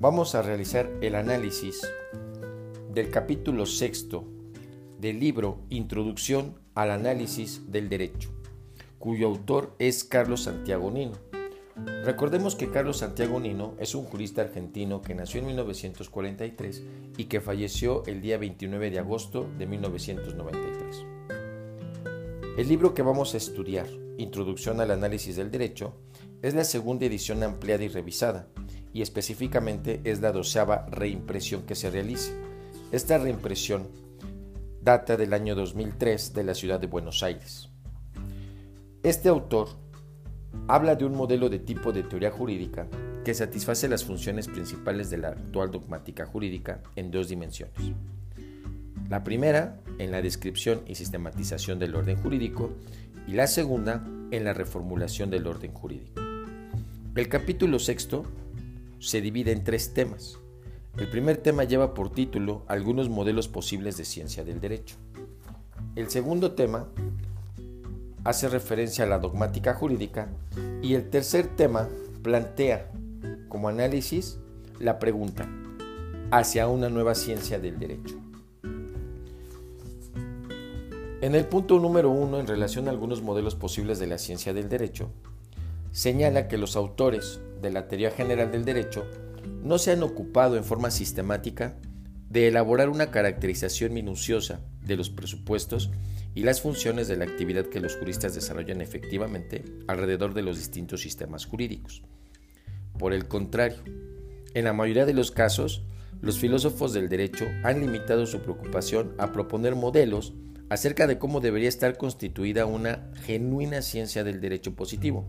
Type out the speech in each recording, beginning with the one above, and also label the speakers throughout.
Speaker 1: vamos a realizar el análisis del capítulo sexto del libro Introducción al Análisis del Derecho, cuyo autor es Carlos Santiago Nino. Recordemos que Carlos Santiago Nino es un jurista argentino que nació en 1943 y que falleció el día 29 de agosto de 1993. El libro que vamos a estudiar, Introducción al Análisis del Derecho, es la segunda edición ampliada y revisada, y específicamente es la doceava reimpresión que se realiza. Esta reimpresión data del año 2003 de la ciudad de Buenos Aires. Este autor habla de un modelo de tipo de teoría jurídica que satisface las funciones principales de la actual dogmática jurídica en dos dimensiones. La primera, en la descripción y sistematización del orden jurídico, y la segunda, en la reformulación del orden jurídico. El capítulo sexto se divide en tres temas. El primer tema lleva por título algunos modelos posibles de ciencia del derecho. El segundo tema hace referencia a la dogmática jurídica y el tercer tema plantea como análisis la pregunta hacia una nueva ciencia del derecho. En el punto número uno, en relación a algunos modelos posibles de la ciencia del derecho, señala que los autores de la teoría general del derecho no se han ocupado en forma sistemática de elaborar una caracterización minuciosa de los presupuestos y las funciones de la actividad que los juristas desarrollan efectivamente alrededor de los distintos sistemas jurídicos. Por el contrario, en la mayoría de los casos, los filósofos del derecho han limitado su preocupación a proponer modelos acerca de cómo debería estar constituida una genuina ciencia del derecho positivo,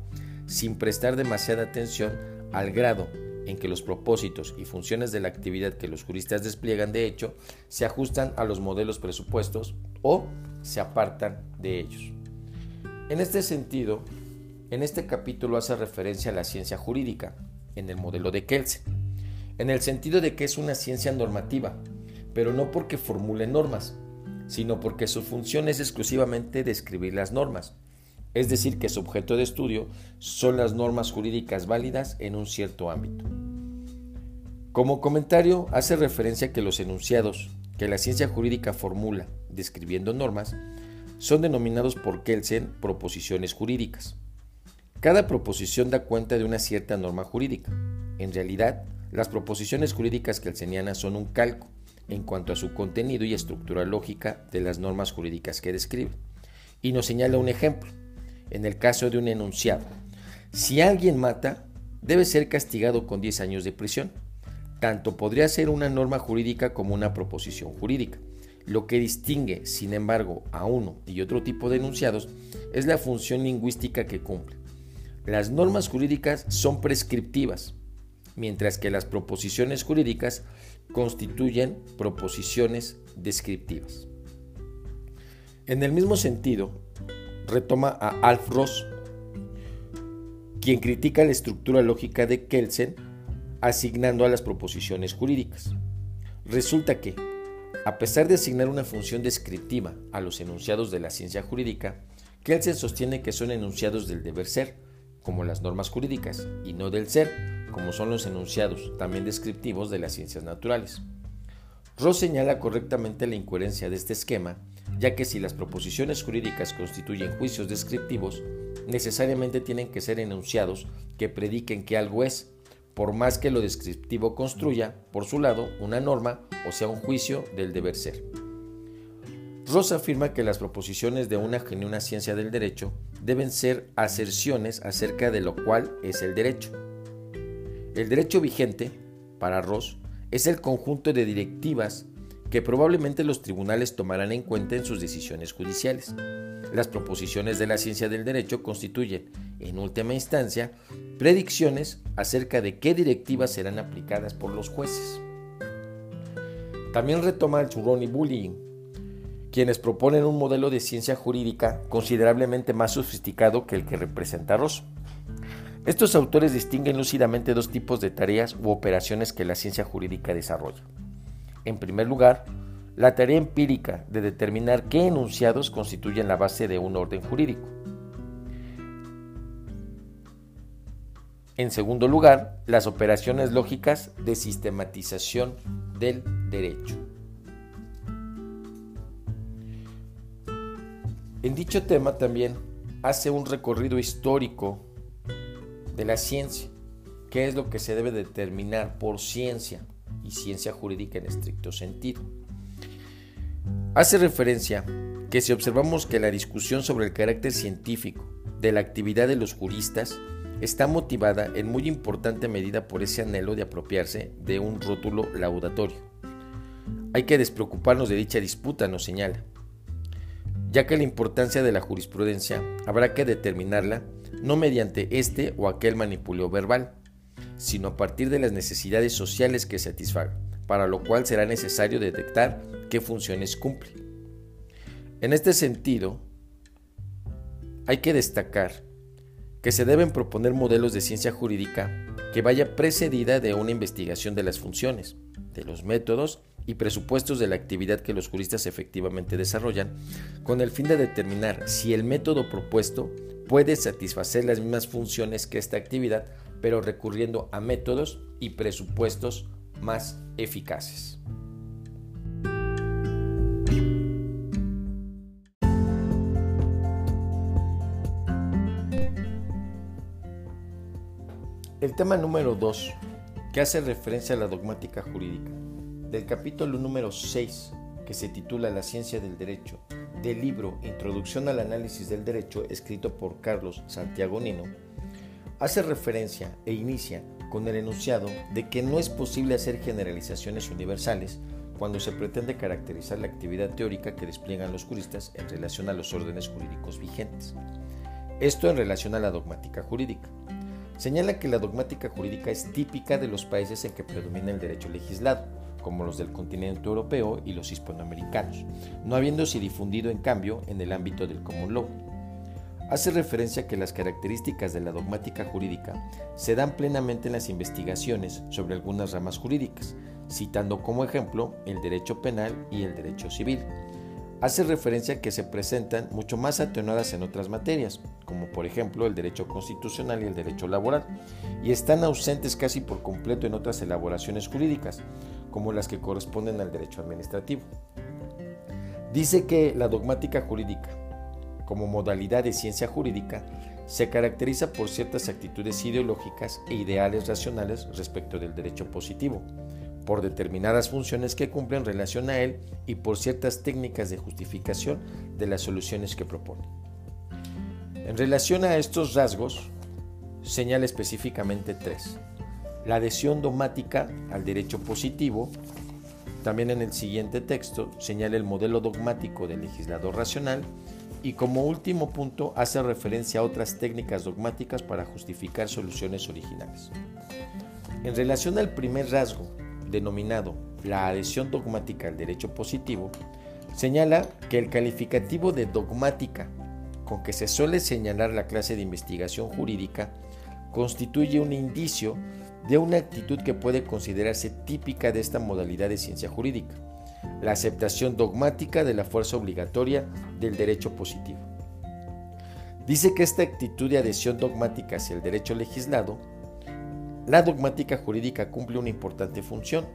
Speaker 1: sin prestar demasiada atención al grado en que los propósitos y funciones de la actividad que los juristas despliegan de hecho se ajustan a los modelos presupuestos o se apartan de ellos. En este sentido, en este capítulo hace referencia a la ciencia jurídica, en el modelo de Kelsen, en el sentido de que es una ciencia normativa, pero no porque formule normas, sino porque su función es exclusivamente describir las normas, es decir, que su objeto de estudio son las normas jurídicas válidas en un cierto ámbito. Como comentario, hace referencia que los enunciados que la ciencia jurídica formula describiendo normas son denominados por Kelsen proposiciones jurídicas. Cada proposición da cuenta de una cierta norma jurídica. En realidad, las proposiciones jurídicas kelsenianas son un calco en cuanto a su contenido y estructura lógica de las normas jurídicas que describen. Y nos señala un ejemplo en el caso de un enunciado. Si alguien mata, debe ser castigado con 10 años de prisión. Tanto podría ser una norma jurídica como una proposición jurídica. Lo que distingue, sin embargo, a uno y otro tipo de enunciados es la función lingüística que cumple. Las normas jurídicas son prescriptivas, mientras que las proposiciones jurídicas constituyen proposiciones descriptivas. En el mismo sentido, retoma a Alf Ross, quien critica la estructura lógica de Kelsen asignando a las proposiciones jurídicas. Resulta que, a pesar de asignar una función descriptiva a los enunciados de la ciencia jurídica, Kelsen sostiene que son enunciados del deber ser, como las normas jurídicas, y no del ser, como son los enunciados también descriptivos de las ciencias naturales. Ross señala correctamente la incoherencia de este esquema ya que si las proposiciones jurídicas constituyen juicios descriptivos, necesariamente tienen que ser enunciados que prediquen que algo es, por más que lo descriptivo construya, por su lado, una norma o sea un juicio del deber ser. Ross afirma que las proposiciones de una genuina ciencia del derecho deben ser aserciones acerca de lo cual es el derecho. El derecho vigente, para Ross, es el conjunto de directivas que probablemente los tribunales tomarán en cuenta en sus decisiones judiciales. Las proposiciones de la ciencia del derecho constituyen, en última instancia, predicciones acerca de qué directivas serán aplicadas por los jueces. También retoma el y Bullying, quienes proponen un modelo de ciencia jurídica considerablemente más sofisticado que el que representa Ross. Estos autores distinguen lúcidamente dos tipos de tareas u operaciones que la ciencia jurídica desarrolla. En primer lugar, la tarea empírica de determinar qué enunciados constituyen la base de un orden jurídico. En segundo lugar, las operaciones lógicas de sistematización del derecho. En dicho tema también hace un recorrido histórico de la ciencia, qué es lo que se debe determinar por ciencia y ciencia jurídica en estricto sentido. Hace referencia que si observamos que la discusión sobre el carácter científico de la actividad de los juristas está motivada en muy importante medida por ese anhelo de apropiarse de un rótulo laudatorio. Hay que despreocuparnos de dicha disputa, nos señala, ya que la importancia de la jurisprudencia habrá que determinarla no mediante este o aquel manipuleo verbal, sino a partir de las necesidades sociales que satisfaga, para lo cual será necesario detectar qué funciones cumple. En este sentido, hay que destacar que se deben proponer modelos de ciencia jurídica que vaya precedida de una investigación de las funciones, de los métodos y presupuestos de la actividad que los juristas efectivamente desarrollan, con el fin de determinar si el método propuesto puede satisfacer las mismas funciones que esta actividad, pero recurriendo a métodos y presupuestos más eficaces. El tema número 2, que hace referencia a la dogmática jurídica, del capítulo número 6, que se titula La ciencia del derecho, del libro Introducción al análisis del derecho, escrito por Carlos Santiago Nino, hace referencia e inicia con el enunciado de que no es posible hacer generalizaciones universales cuando se pretende caracterizar la actividad teórica que despliegan los juristas en relación a los órdenes jurídicos vigentes. Esto en relación a la dogmática jurídica señala que la dogmática jurídica es típica de los países en que predomina el derecho legislado, como los del continente europeo y los hispanoamericanos, no habiéndose difundido en cambio en el ámbito del common law. Hace referencia a que las características de la dogmática jurídica se dan plenamente en las investigaciones sobre algunas ramas jurídicas, citando como ejemplo el derecho penal y el derecho civil hace referencia a que se presentan mucho más atenuadas en otras materias, como por ejemplo el derecho constitucional y el derecho laboral, y están ausentes casi por completo en otras elaboraciones jurídicas, como las que corresponden al derecho administrativo. Dice que la dogmática jurídica, como modalidad de ciencia jurídica, se caracteriza por ciertas actitudes ideológicas e ideales racionales respecto del derecho positivo, por determinadas funciones que cumple en relación a él y por ciertas técnicas de justificación de las soluciones que propone. En relación a estos rasgos, señala específicamente tres. La adhesión dogmática al derecho positivo, también en el siguiente texto señala el modelo dogmático del legislador racional y como último punto hace referencia a otras técnicas dogmáticas para justificar soluciones originales. En relación al primer rasgo, denominado la adhesión dogmática al derecho positivo, señala que el calificativo de dogmática con que se suele señalar la clase de investigación jurídica constituye un indicio de una actitud que puede considerarse típica de esta modalidad de ciencia jurídica, la aceptación dogmática de la fuerza obligatoria del derecho positivo. Dice que esta actitud de adhesión dogmática hacia el derecho legislado la dogmática jurídica cumple una importante función,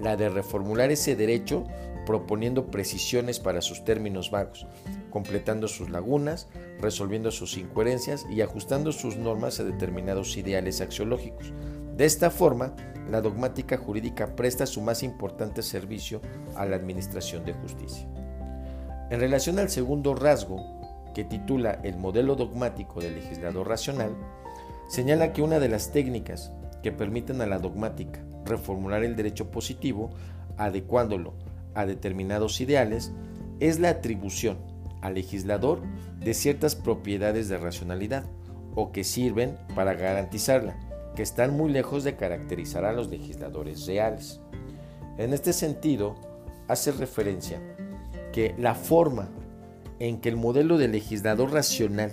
Speaker 1: la de reformular ese derecho proponiendo precisiones para sus términos vagos, completando sus lagunas, resolviendo sus incoherencias y ajustando sus normas a determinados ideales axiológicos. De esta forma, la dogmática jurídica presta su más importante servicio a la administración de justicia. En relación al segundo rasgo, que titula El modelo dogmático del legislador racional, señala que una de las técnicas que permiten a la dogmática reformular el derecho positivo, adecuándolo a determinados ideales, es la atribución al legislador de ciertas propiedades de racionalidad o que sirven para garantizarla, que están muy lejos de caracterizar a los legisladores reales. En este sentido, hace referencia que la forma en que el modelo de legislador racional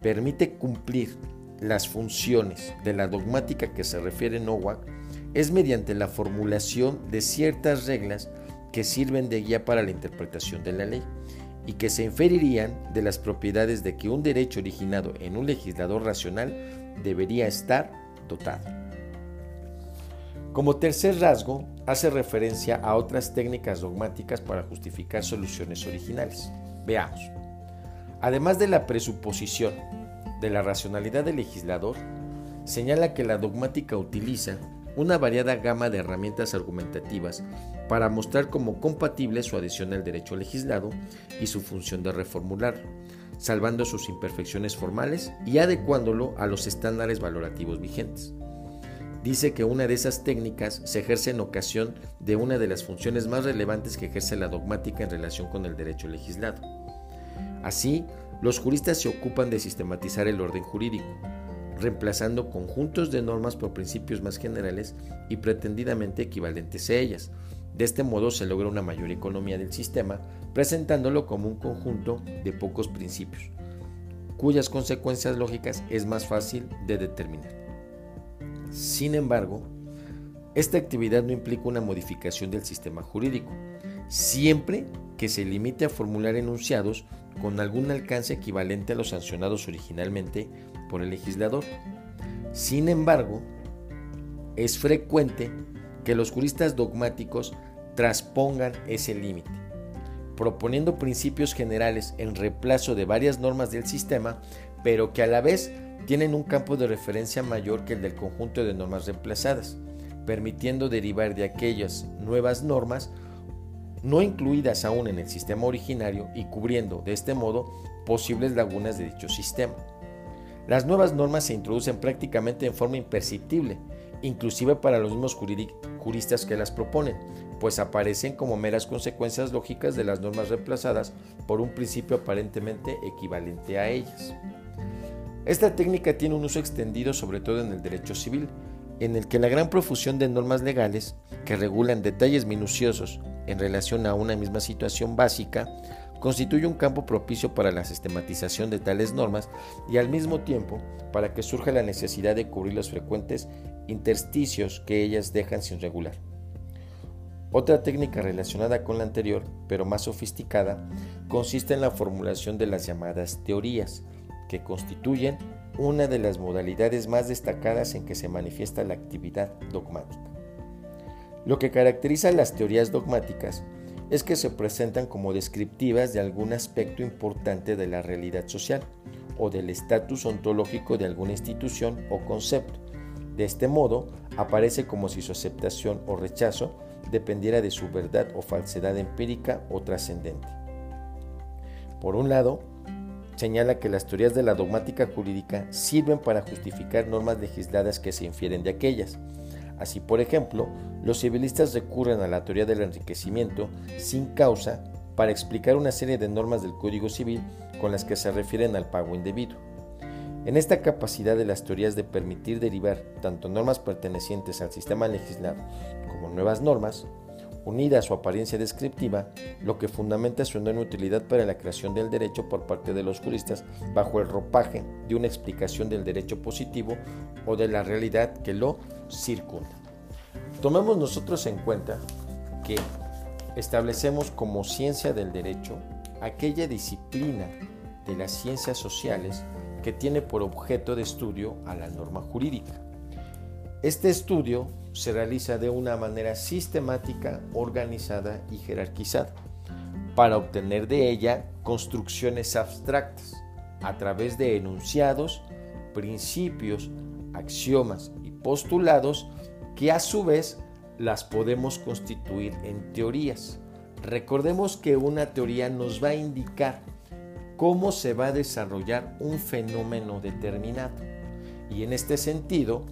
Speaker 1: permite cumplir las funciones de la dogmática que se refiere Nowak es mediante la formulación de ciertas reglas que sirven de guía para la interpretación de la ley y que se inferirían de las propiedades de que un derecho originado en un legislador racional debería estar dotado. Como tercer rasgo, hace referencia a otras técnicas dogmáticas para justificar soluciones originales. Veamos. Además de la presuposición de la racionalidad del legislador, señala que la dogmática utiliza una variada gama de herramientas argumentativas para mostrar como compatible su adhesión al derecho legislado y su función de reformularlo, salvando sus imperfecciones formales y adecuándolo a los estándares valorativos vigentes. Dice que una de esas técnicas se ejerce en ocasión de una de las funciones más relevantes que ejerce la dogmática en relación con el derecho legislado. Así, los juristas se ocupan de sistematizar el orden jurídico, reemplazando conjuntos de normas por principios más generales y pretendidamente equivalentes a ellas. De este modo se logra una mayor economía del sistema, presentándolo como un conjunto de pocos principios, cuyas consecuencias lógicas es más fácil de determinar. Sin embargo, esta actividad no implica una modificación del sistema jurídico, siempre que se limite a formular enunciados con algún alcance equivalente a los sancionados originalmente por el legislador. Sin embargo, es frecuente que los juristas dogmáticos traspongan ese límite, proponiendo principios generales en reemplazo de varias normas del sistema, pero que a la vez tienen un campo de referencia mayor que el del conjunto de normas reemplazadas, permitiendo derivar de aquellas nuevas normas no incluidas aún en el sistema originario y cubriendo de este modo posibles lagunas de dicho sistema. Las nuevas normas se introducen prácticamente en forma imperceptible, inclusive para los mismos juristas que las proponen, pues aparecen como meras consecuencias lógicas de las normas reemplazadas por un principio aparentemente equivalente a ellas. Esta técnica tiene un uso extendido sobre todo en el derecho civil, en el que la gran profusión de normas legales que regulan detalles minuciosos en relación a una misma situación básica constituye un campo propicio para la sistematización de tales normas y al mismo tiempo para que surja la necesidad de cubrir los frecuentes intersticios que ellas dejan sin regular. Otra técnica relacionada con la anterior, pero más sofisticada, consiste en la formulación de las llamadas teorías, que constituyen una de las modalidades más destacadas en que se manifiesta la actividad dogmática. Lo que caracteriza a las teorías dogmáticas es que se presentan como descriptivas de algún aspecto importante de la realidad social o del estatus ontológico de alguna institución o concepto. De este modo, aparece como si su aceptación o rechazo dependiera de su verdad o falsedad empírica o trascendente. Por un lado, señala que las teorías de la dogmática jurídica sirven para justificar normas legisladas que se infieren de aquellas, Así, por ejemplo, los civilistas recurren a la teoría del enriquecimiento sin causa para explicar una serie de normas del Código Civil con las que se refieren al pago indebido. En esta capacidad de las teorías de permitir derivar tanto normas pertenecientes al sistema legislado como nuevas normas, unida a su apariencia descriptiva, lo que fundamenta su enorme utilidad para la creación del derecho por parte de los juristas bajo el ropaje de una explicación del derecho positivo o de la realidad que lo circunda. Tomemos nosotros en cuenta que establecemos como ciencia del derecho aquella disciplina de las ciencias sociales que tiene por objeto de estudio a la norma jurídica. Este estudio se realiza de una manera sistemática, organizada y jerarquizada, para obtener de ella construcciones abstractas a través de enunciados, principios, axiomas y postulados que a su vez las podemos constituir en teorías. Recordemos que una teoría nos va a indicar cómo se va a desarrollar un fenómeno determinado. Y en este sentido,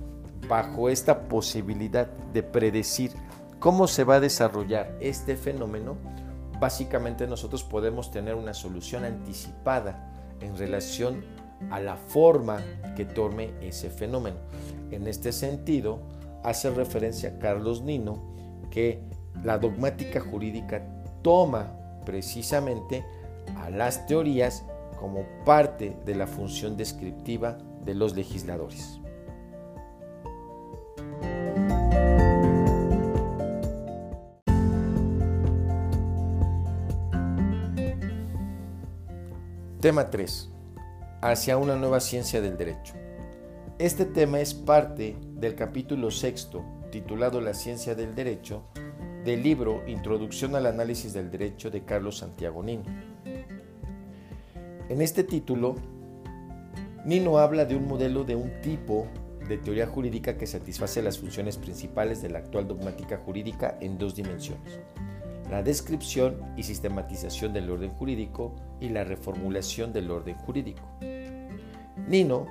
Speaker 1: bajo esta posibilidad de predecir cómo se va a desarrollar este fenómeno, básicamente nosotros podemos tener una solución anticipada en relación a la forma que tome ese fenómeno. En este sentido, hace referencia Carlos Nino que la dogmática jurídica toma precisamente a las teorías como parte de la función descriptiva de los legisladores. Tema 3. Hacia una nueva ciencia del derecho. Este tema es parte del capítulo sexto, titulado La ciencia del derecho, del libro Introducción al análisis del derecho de Carlos Santiago Nino. En este título, Nino habla de un modelo de un tipo de teoría jurídica que satisface las funciones principales de la actual dogmática jurídica en dos dimensiones, la descripción y sistematización del orden jurídico y la reformulación del orden jurídico. Nino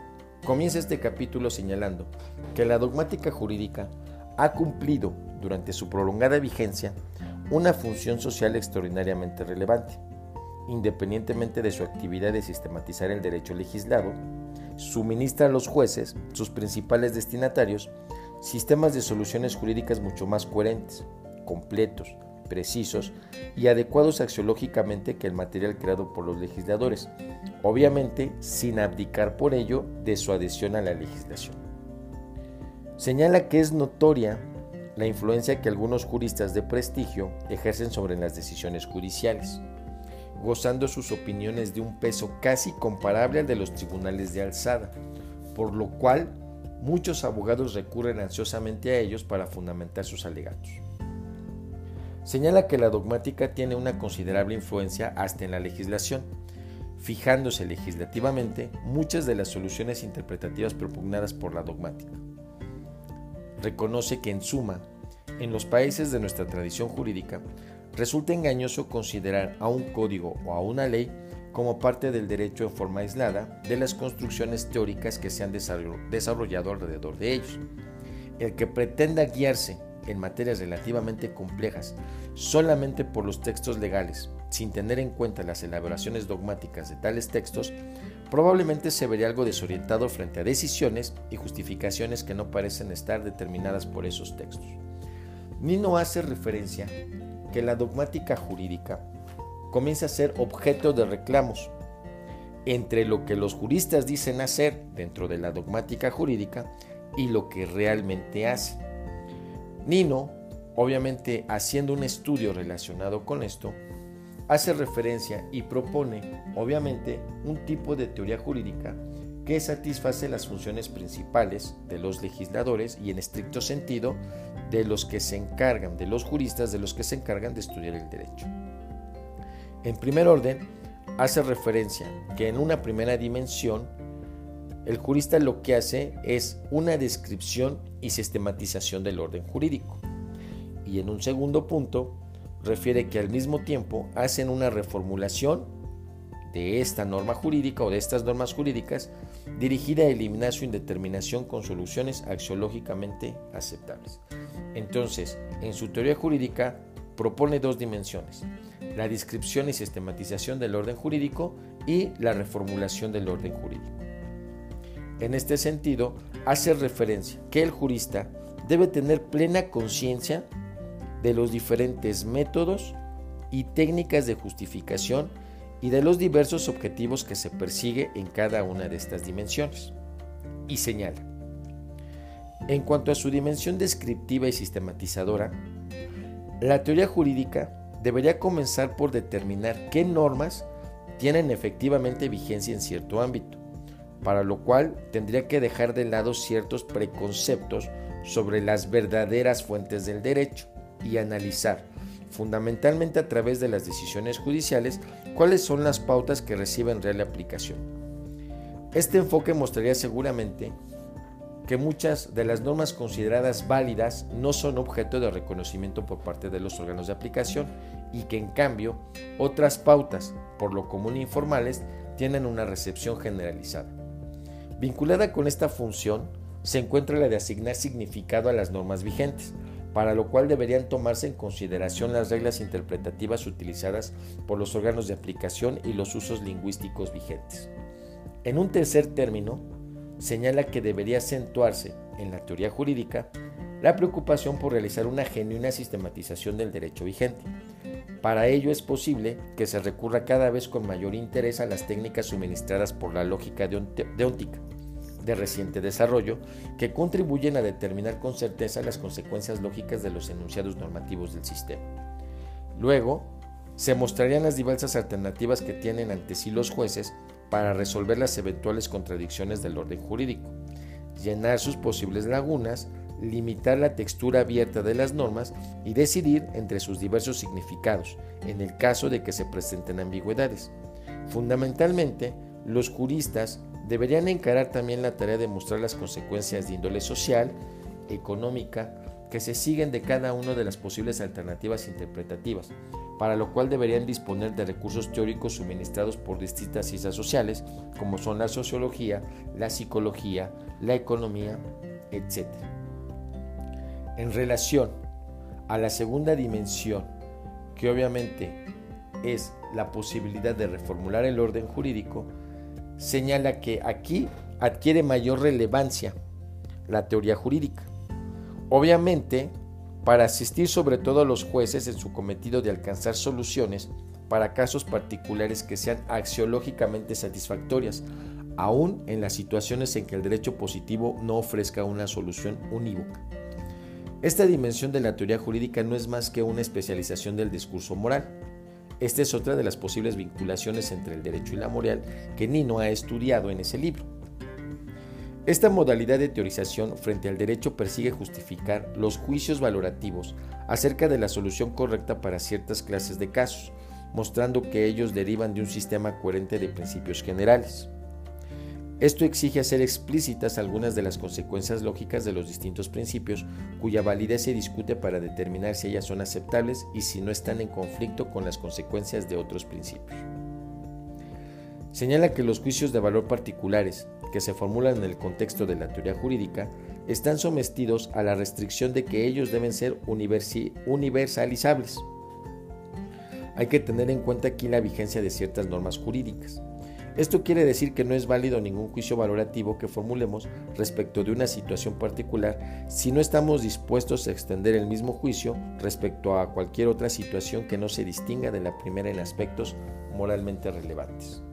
Speaker 1: comienza este capítulo señalando que la dogmática jurídica ha cumplido durante su prolongada vigencia una función social extraordinariamente relevante. Independientemente de su actividad de sistematizar el derecho legislado, suministra a los jueces, sus principales destinatarios, sistemas de soluciones jurídicas mucho más coherentes, completos, precisos y adecuados axiológicamente que el material creado por los legisladores, obviamente sin abdicar por ello de su adhesión a la legislación. Señala que es notoria la influencia que algunos juristas de prestigio ejercen sobre las decisiones judiciales, gozando sus opiniones de un peso casi comparable al de los tribunales de alzada, por lo cual muchos abogados recurren ansiosamente a ellos para fundamentar sus alegatos. Señala que la dogmática tiene una considerable influencia hasta en la legislación, fijándose legislativamente muchas de las soluciones interpretativas propugnadas por la dogmática reconoce que en suma, en los países de nuestra tradición jurídica, resulta engañoso considerar a un código o a una ley como parte del derecho en forma aislada de las construcciones teóricas que se han desarrollado alrededor de ellos. El que pretenda guiarse en materias relativamente complejas solamente por los textos legales, sin tener en cuenta las elaboraciones dogmáticas de tales textos, probablemente se vería algo desorientado frente a decisiones y justificaciones que no parecen estar determinadas por esos textos. Nino hace referencia que la dogmática jurídica comienza a ser objeto de reclamos entre lo que los juristas dicen hacer dentro de la dogmática jurídica y lo que realmente hace. Nino, obviamente haciendo un estudio relacionado con esto, hace referencia y propone, obviamente, un tipo de teoría jurídica que satisface las funciones principales de los legisladores y en estricto sentido de los que se encargan, de los juristas, de los que se encargan de estudiar el derecho. En primer orden, hace referencia que en una primera dimensión, el jurista lo que hace es una descripción y sistematización del orden jurídico. Y en un segundo punto, refiere que al mismo tiempo hacen una reformulación de esta norma jurídica o de estas normas jurídicas dirigida a eliminar su indeterminación con soluciones axiológicamente aceptables. Entonces, en su teoría jurídica propone dos dimensiones, la descripción y sistematización del orden jurídico y la reformulación del orden jurídico. En este sentido, hace referencia que el jurista debe tener plena conciencia de los diferentes métodos y técnicas de justificación y de los diversos objetivos que se persigue en cada una de estas dimensiones. Y señala, en cuanto a su dimensión descriptiva y sistematizadora, la teoría jurídica debería comenzar por determinar qué normas tienen efectivamente vigencia en cierto ámbito, para lo cual tendría que dejar de lado ciertos preconceptos sobre las verdaderas fuentes del derecho y analizar, fundamentalmente a través de las decisiones judiciales, cuáles son las pautas que reciben real aplicación. Este enfoque mostraría seguramente que muchas de las normas consideradas válidas no son objeto de reconocimiento por parte de los órganos de aplicación y que en cambio otras pautas, por lo común informales, tienen una recepción generalizada. Vinculada con esta función se encuentra la de asignar significado a las normas vigentes, para lo cual deberían tomarse en consideración las reglas interpretativas utilizadas por los órganos de aplicación y los usos lingüísticos vigentes. En un tercer término, señala que debería acentuarse en la teoría jurídica la preocupación por realizar una genuina sistematización del derecho vigente. Para ello es posible que se recurra cada vez con mayor interés a las técnicas suministradas por la lógica deóntica de reciente desarrollo que contribuyen a determinar con certeza las consecuencias lógicas de los enunciados normativos del sistema. Luego, se mostrarían las diversas alternativas que tienen ante sí los jueces para resolver las eventuales contradicciones del orden jurídico, llenar sus posibles lagunas, limitar la textura abierta de las normas y decidir entre sus diversos significados, en el caso de que se presenten ambigüedades. Fundamentalmente, los juristas deberían encarar también la tarea de mostrar las consecuencias de índole social, económica, que se siguen de cada una de las posibles alternativas interpretativas, para lo cual deberían disponer de recursos teóricos suministrados por distintas ciencias sociales, como son la sociología, la psicología, la economía, etc. En relación a la segunda dimensión, que obviamente es la posibilidad de reformular el orden jurídico, señala que aquí adquiere mayor relevancia la teoría jurídica. Obviamente, para asistir sobre todo a los jueces en su cometido de alcanzar soluciones para casos particulares que sean axiológicamente satisfactorias, aún en las situaciones en que el derecho positivo no ofrezca una solución unívoca. Esta dimensión de la teoría jurídica no es más que una especialización del discurso moral. Esta es otra de las posibles vinculaciones entre el derecho y la moral que Nino ha estudiado en ese libro. Esta modalidad de teorización frente al derecho persigue justificar los juicios valorativos acerca de la solución correcta para ciertas clases de casos, mostrando que ellos derivan de un sistema coherente de principios generales. Esto exige hacer explícitas algunas de las consecuencias lógicas de los distintos principios cuya validez se discute para determinar si ellas son aceptables y si no están en conflicto con las consecuencias de otros principios. Señala que los juicios de valor particulares, que se formulan en el contexto de la teoría jurídica, están sometidos a la restricción de que ellos deben ser universalizables. Hay que tener en cuenta aquí la vigencia de ciertas normas jurídicas. Esto quiere decir que no es válido ningún juicio valorativo que formulemos respecto de una situación particular si no estamos dispuestos a extender el mismo juicio respecto a cualquier otra situación que no se distinga de la primera en aspectos moralmente relevantes.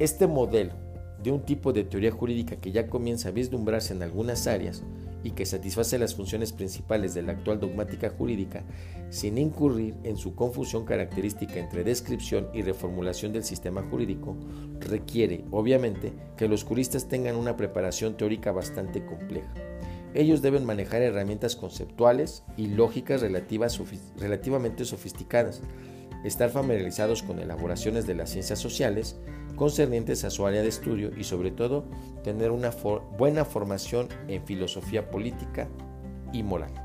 Speaker 1: Este modelo de un tipo de teoría jurídica que ya comienza a vislumbrarse en algunas áreas y que satisface las funciones principales de la actual dogmática jurídica sin incurrir en su confusión característica entre descripción y reformulación del sistema jurídico, requiere, obviamente, que los juristas tengan una preparación teórica bastante compleja. Ellos deben manejar herramientas conceptuales y lógicas relativamente sofisticadas, estar familiarizados con elaboraciones de las ciencias sociales, concernientes a su área de estudio y sobre todo tener una buena formación en filosofía política y moral.